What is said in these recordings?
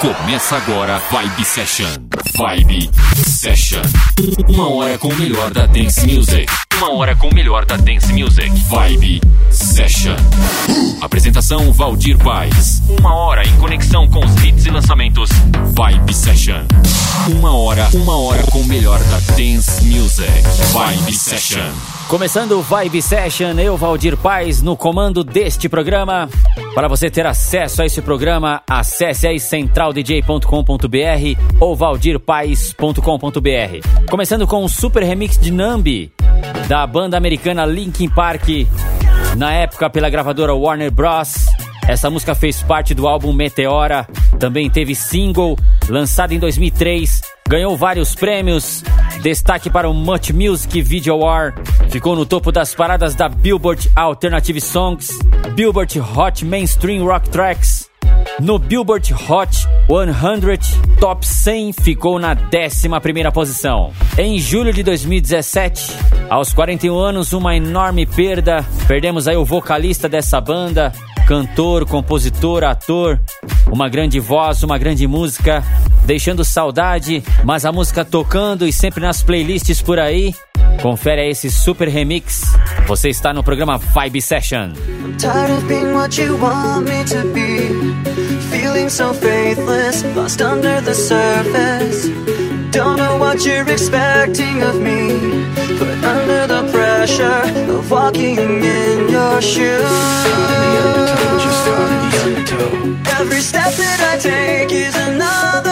Começa agora Vibe Session. Vibe Session. Uma hora com o melhor da dance music. Uma hora com o melhor da dance music. Vibe Session. Apresentação Valdir Paz. Uma hora em conexão com os hits e lançamentos. Vibe Session. Uma hora, uma hora com o melhor da dance music. Vibe Session. Começando o Vibe Session, eu, Valdir Paz, no comando deste programa. Para você ter acesso a esse programa, acesse aí centraldj.com.br ou valdirpaz.com.br. Começando com um super remix de Nambi, da banda americana Linkin Park, na época pela gravadora Warner Bros. Essa música fez parte do álbum Meteora, também teve single, lançado em 2003, ganhou vários prêmios, destaque para o Much Music Video Award, ficou no topo das paradas da Billboard Alternative Songs, Billboard Hot Mainstream Rock Tracks, no Billboard Hot 100 Top 100 ficou na 11ª posição. Em julho de 2017, aos 41 anos, uma enorme perda. Perdemos aí o vocalista dessa banda, cantor, compositor, ator, uma grande voz, uma grande música, deixando saudade, mas a música tocando e sempre nas playlists por aí. Confere esse super remix. Você está no programa Vibe Session. Tired of being what you want me to be. Feeling so faithless, lost under the surface. Don't know what you're expecting of me. Put under the pressure of walking in your shoes. Every step that I take is another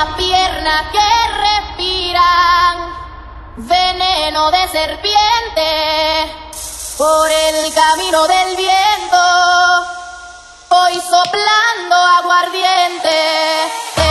Una pierna que respira veneno de serpiente por el camino del viento. Voy soplando aguardiente.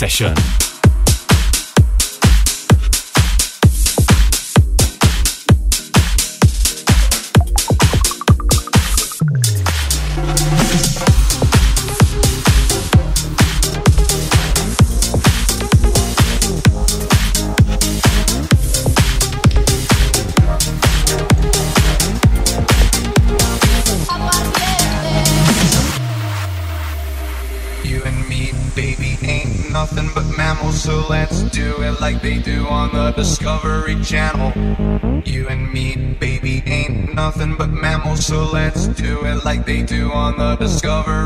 Session.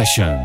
Session.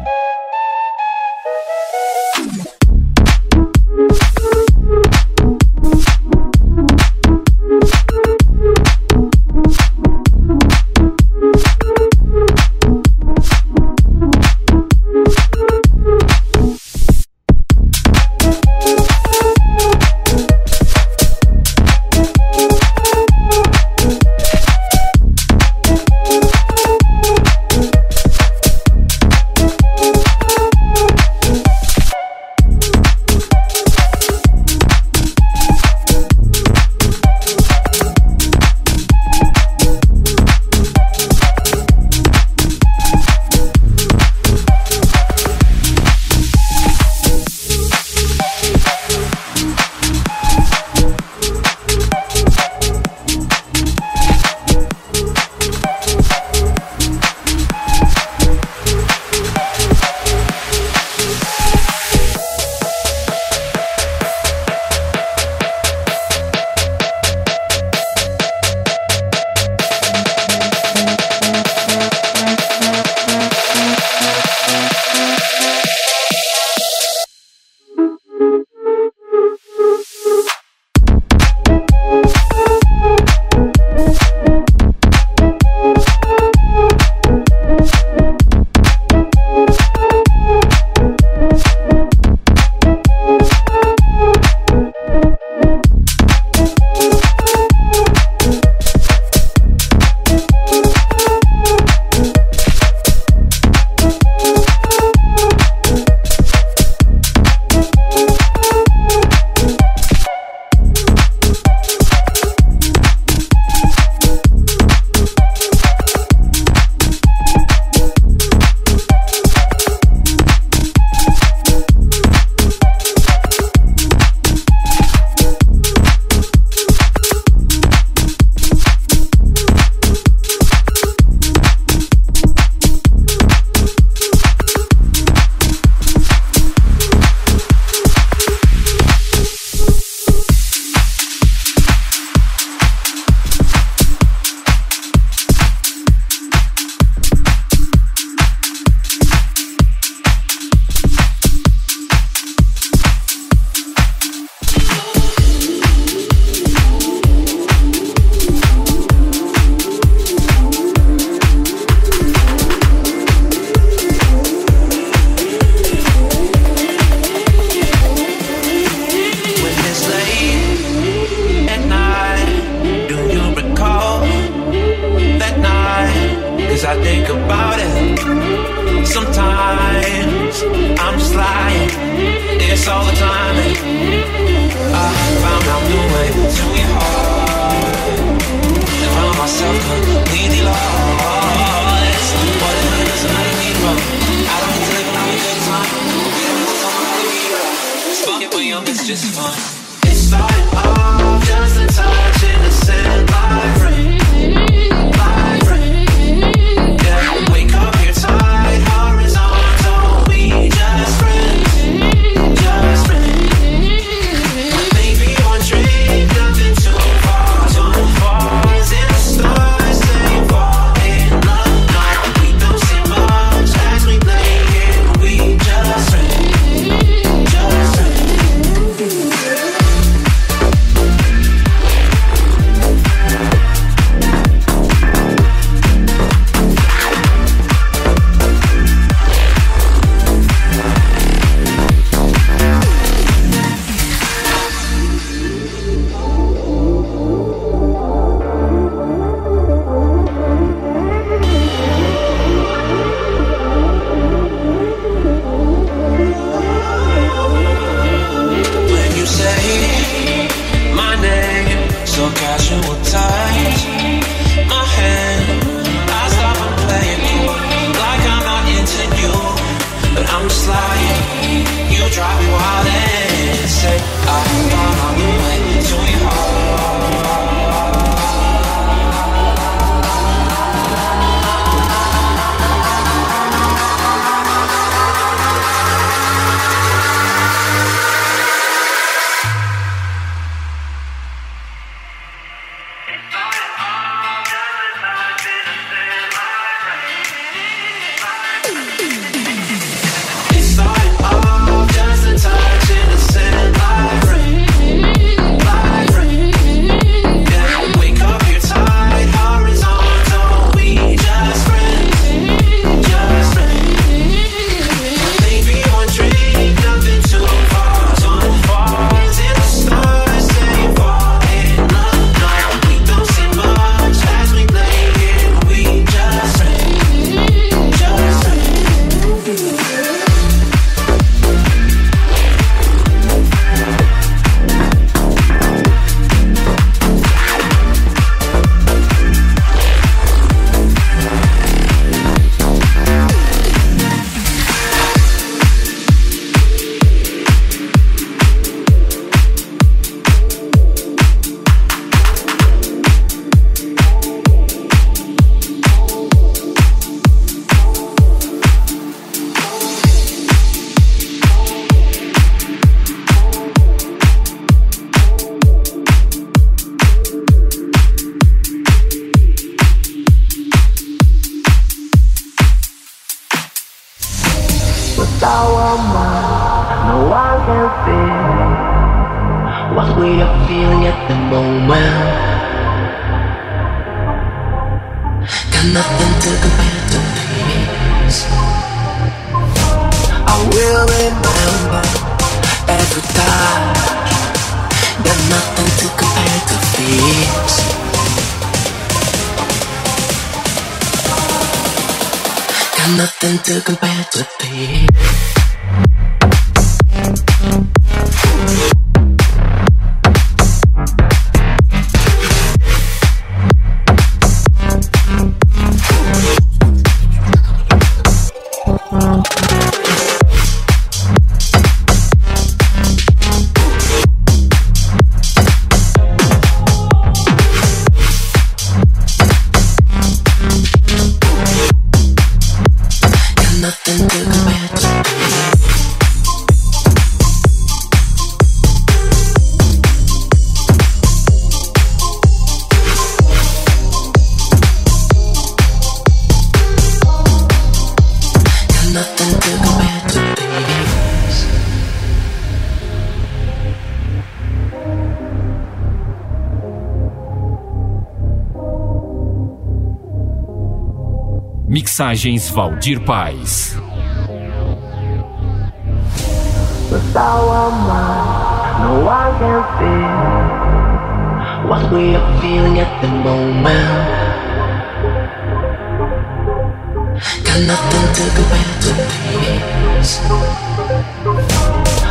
Mixagens Valdir Paz.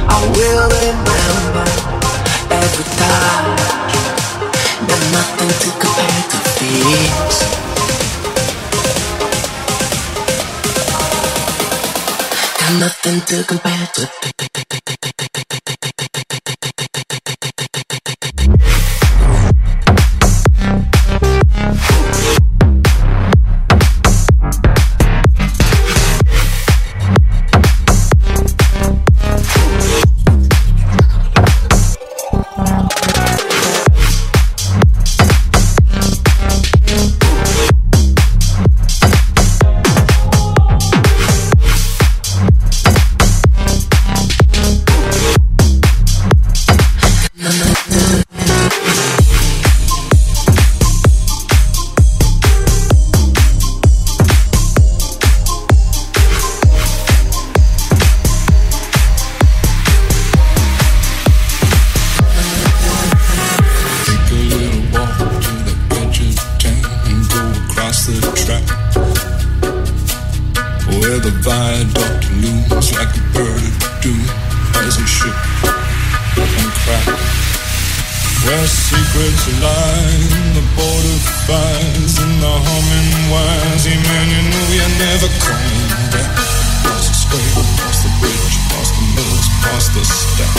I will remember every time. Got nothing to compare to this. Nothing to compare to. Where the viaduct looms like a bird of doom As a ship and crack? Where secrets lie the border fires And the humming wires. Yeah man you know you're never coming back. Past the square, past the bridge, past the mills, past the stack.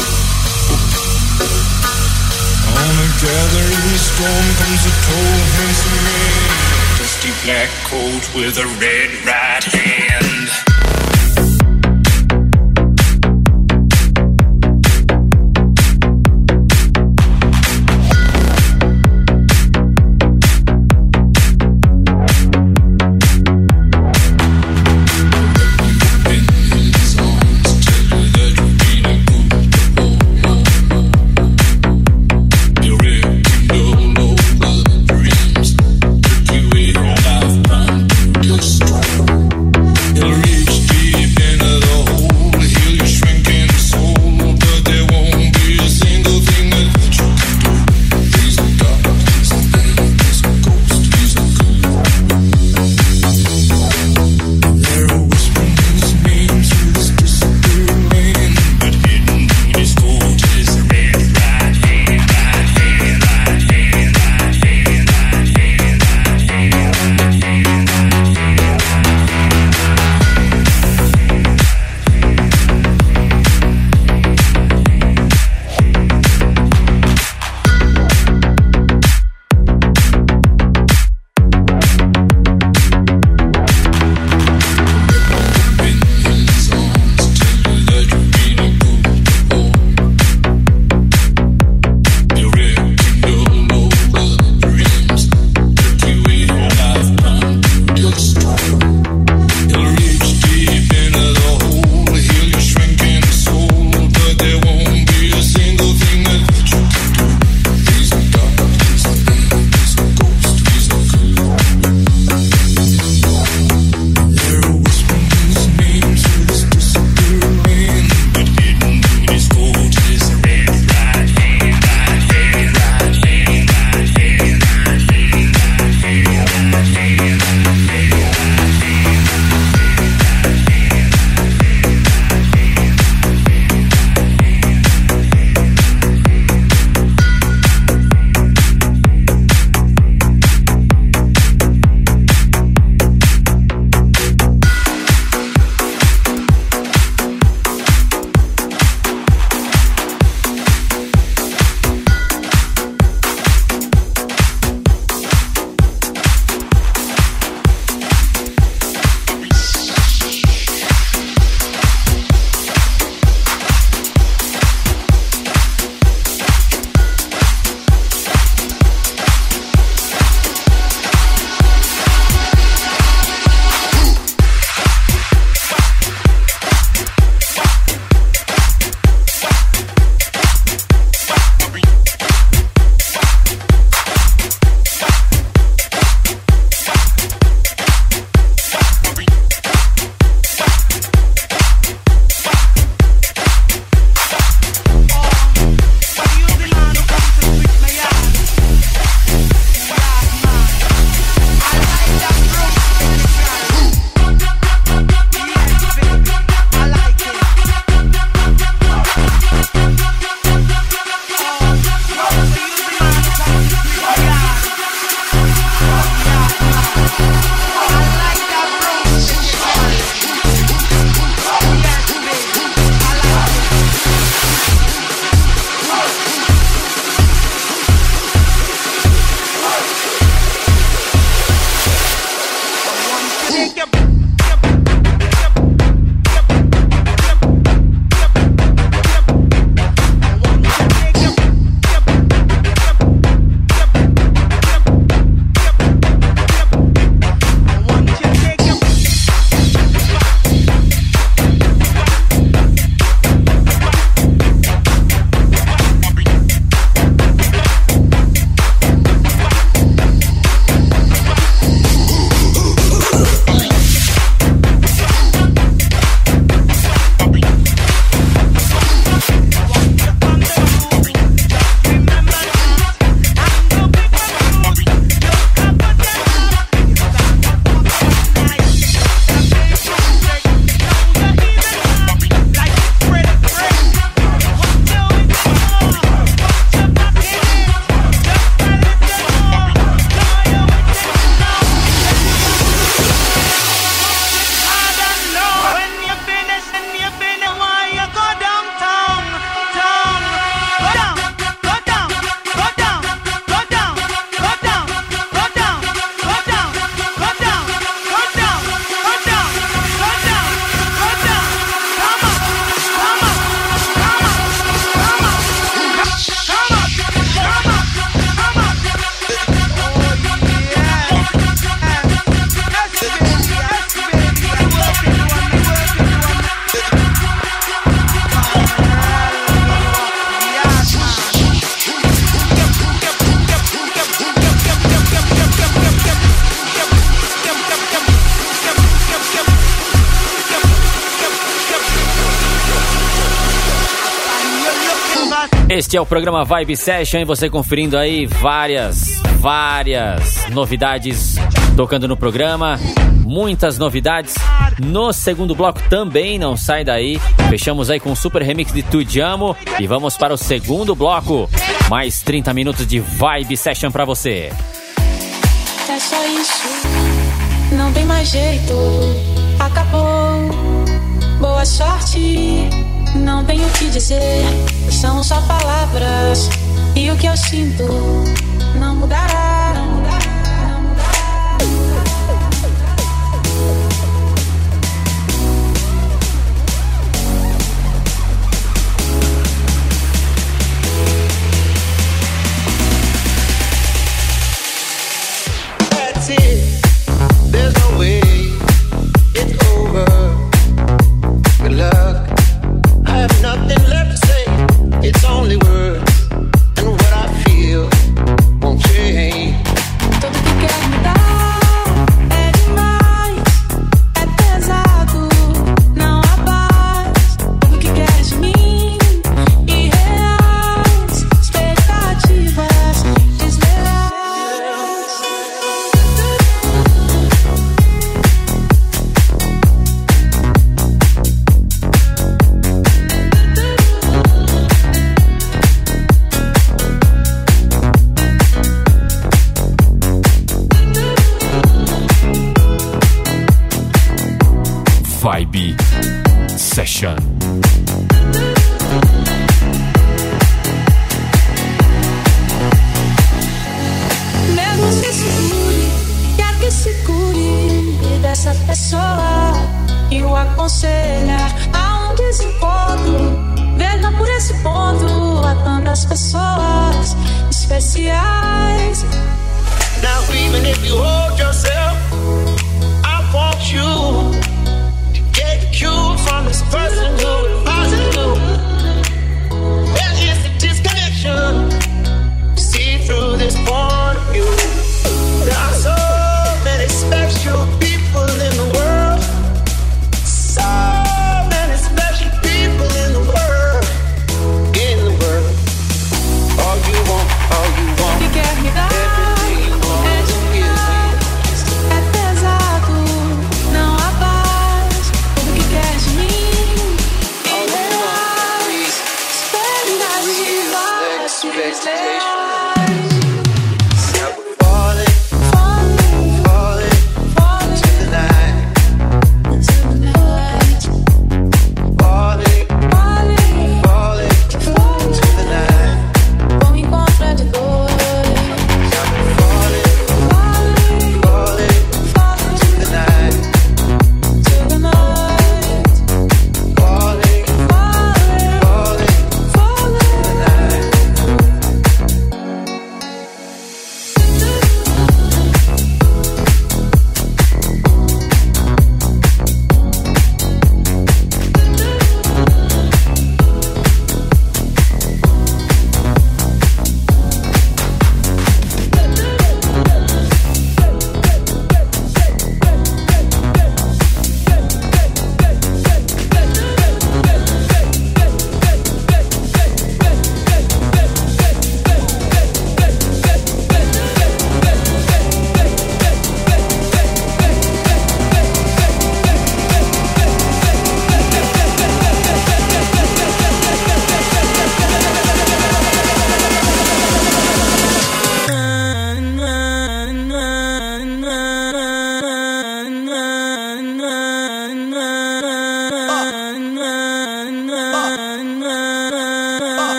On a gathering storm comes a tall, handsome man. Dusty black coat with a red right hand. Este é o programa Vibe Session e você conferindo aí várias, várias novidades tocando no programa. Muitas novidades. No segundo bloco também, não sai daí. Fechamos aí com um super remix de Tu Amo e vamos para o segundo bloco. Mais 30 minutos de Vibe Session para você. É só isso, não tem mais jeito. Acabou, boa sorte. Não tenho o que dizer, são só palavras. E o que eu sinto não mudará.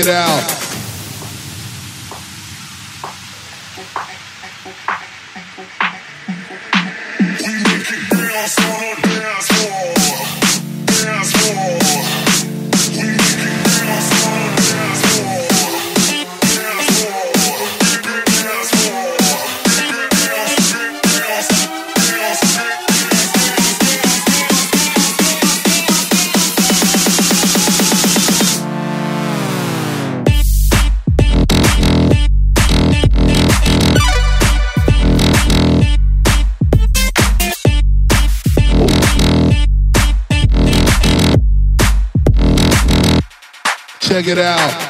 it out. check it out.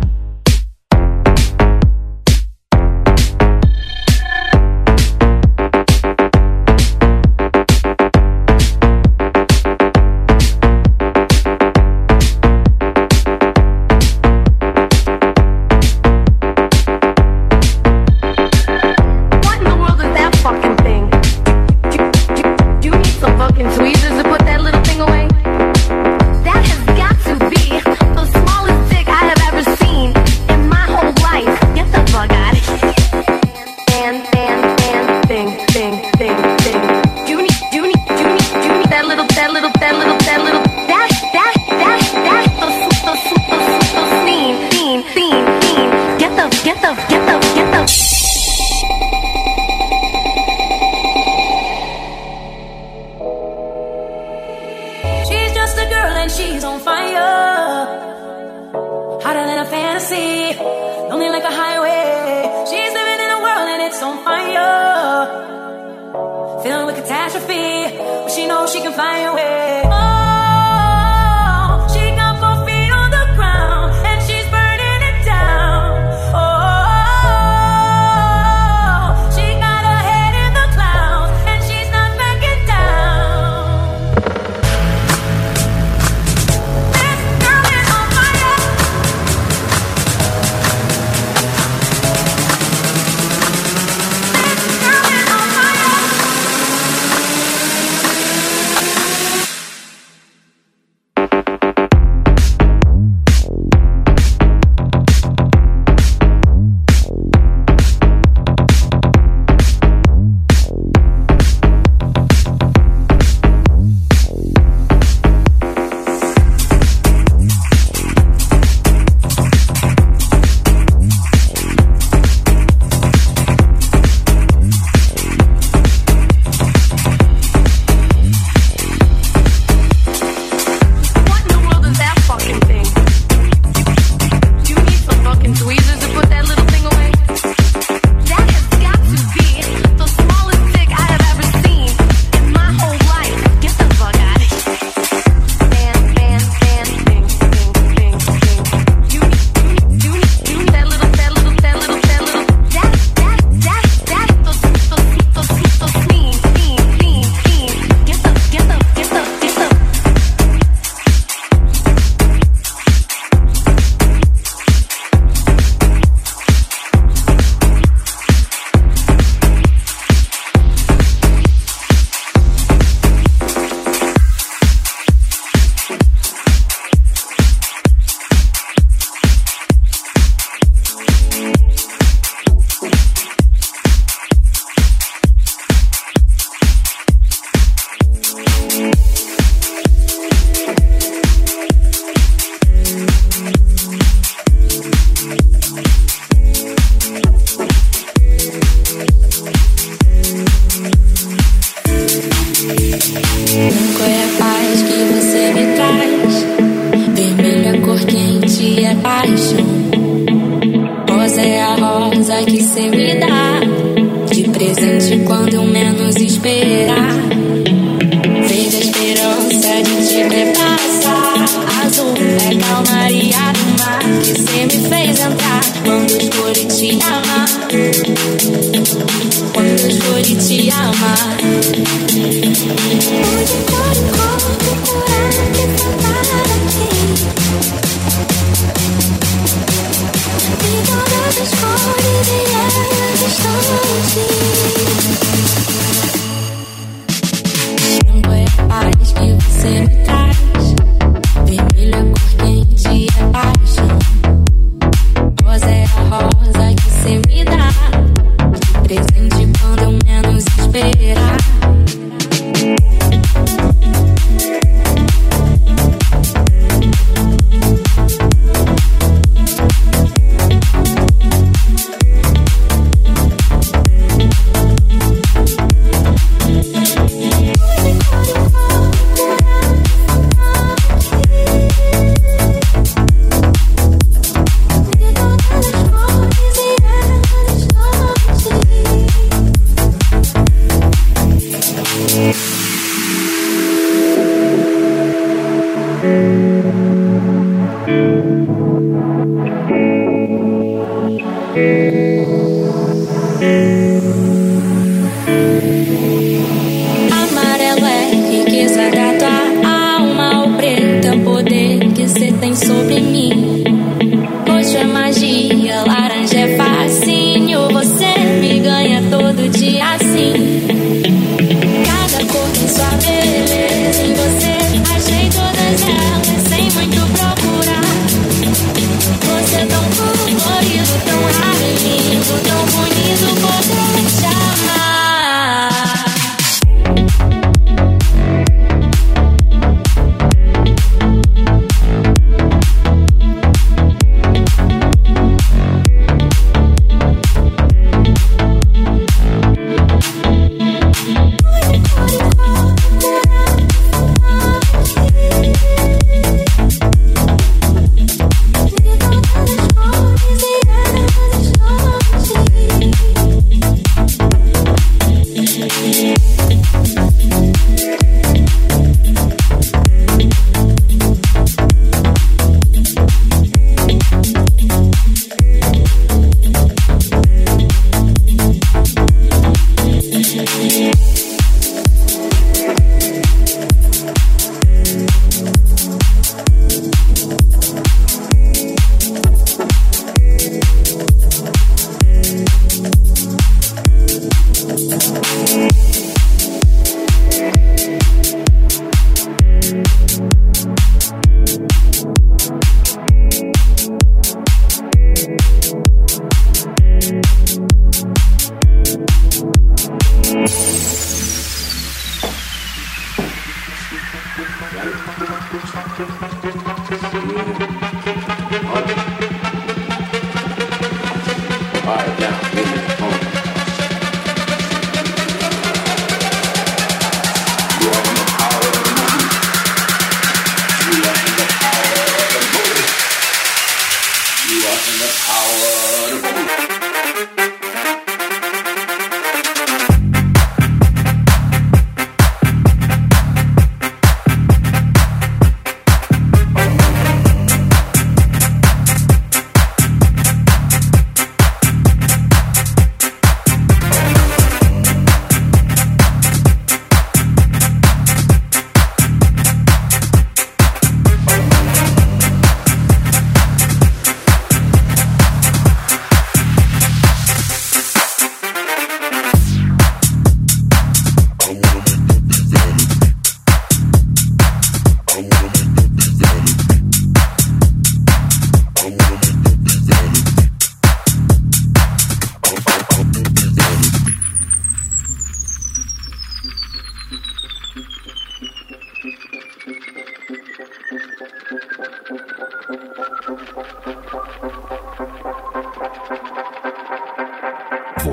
she knows she can find a way.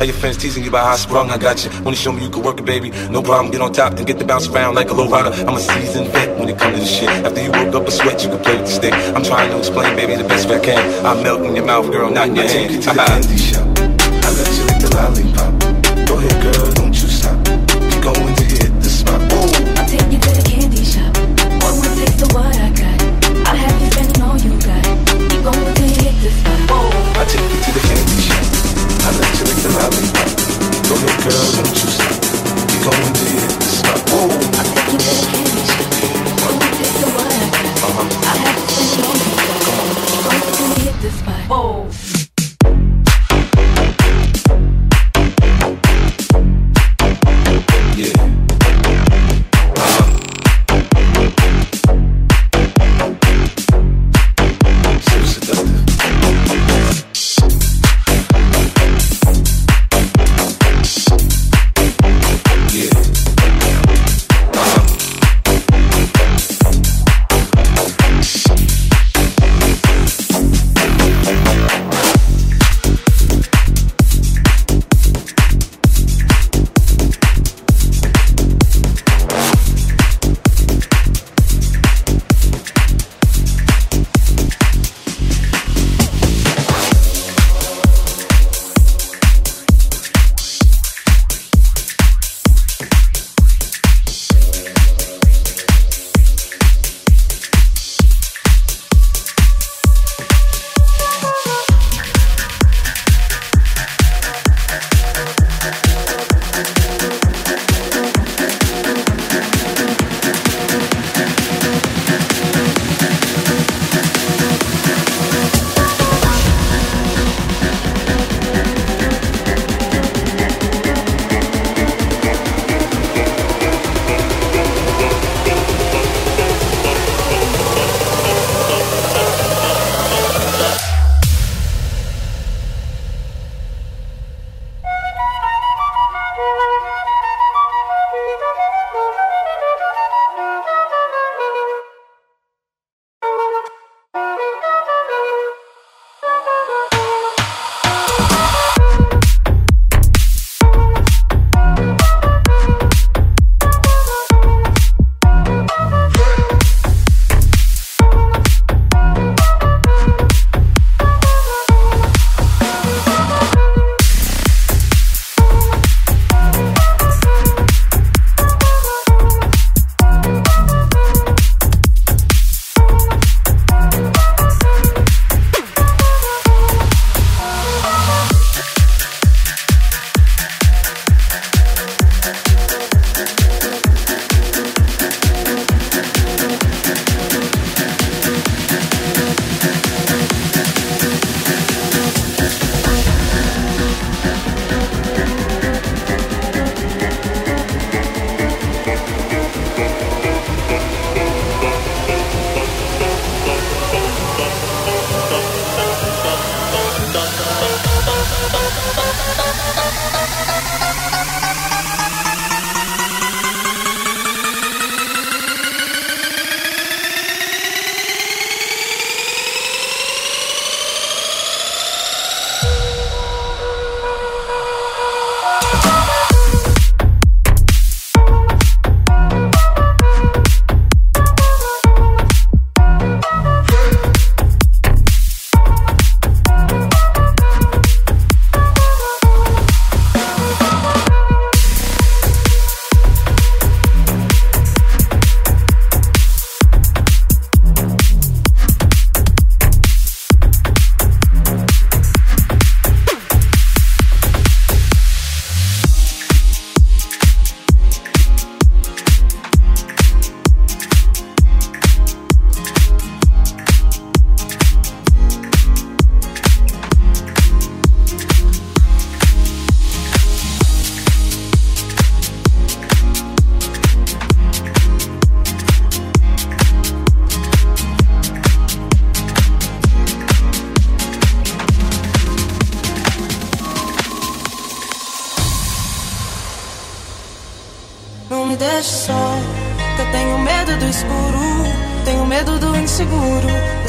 How your friends teasing you about how I sprung, I got you. Wanna show me you can work it, baby? No problem, get on top then get the bounce around like a low rider. I'm a seasoned vet when it comes to this shit. After you woke up a sweat, you can play with the stick. I'm trying to explain, baby, the best way I can. I'm melting your mouth, girl, not in your hand. I take you to the candy shop.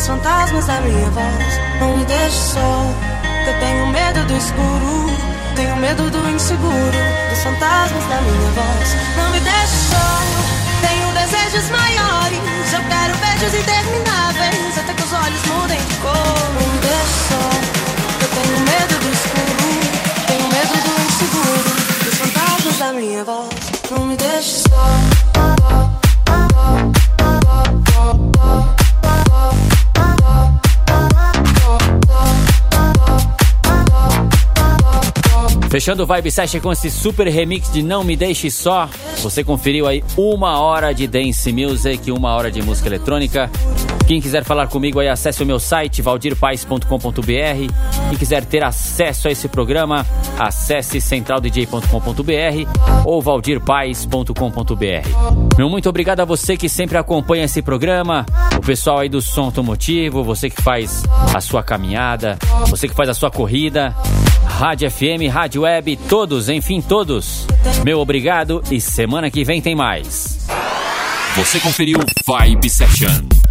Dos fantasmas da minha voz. Não me deixe só, eu tenho medo do escuro. Tenho medo do inseguro, dos fantasmas da minha voz. Não me deixe só, tenho desejos maiores. Eu quero beijos intermináveis, até que os olhos mudem de cor. Não me deixe só, eu tenho medo do escuro. Tenho medo do inseguro, dos fantasmas da minha voz. Não me deixe só. Fechando o Vibe Session com esse super remix de Não Me Deixe Só. Você conferiu aí uma hora de dance music, uma hora de música eletrônica. Quem quiser falar comigo aí, acesse o meu site valdirpais.com.br. Quem quiser ter acesso a esse programa, acesse centraldj.com.br ou valdirpais.com.br. Meu muito obrigado a você que sempre acompanha esse programa, o pessoal aí do som automotivo, você que faz a sua caminhada, você que faz a sua corrida. Rádio FM, Rádio Web, todos, enfim, todos. Meu obrigado e semana que vem tem mais. Você conferiu Vibe Session.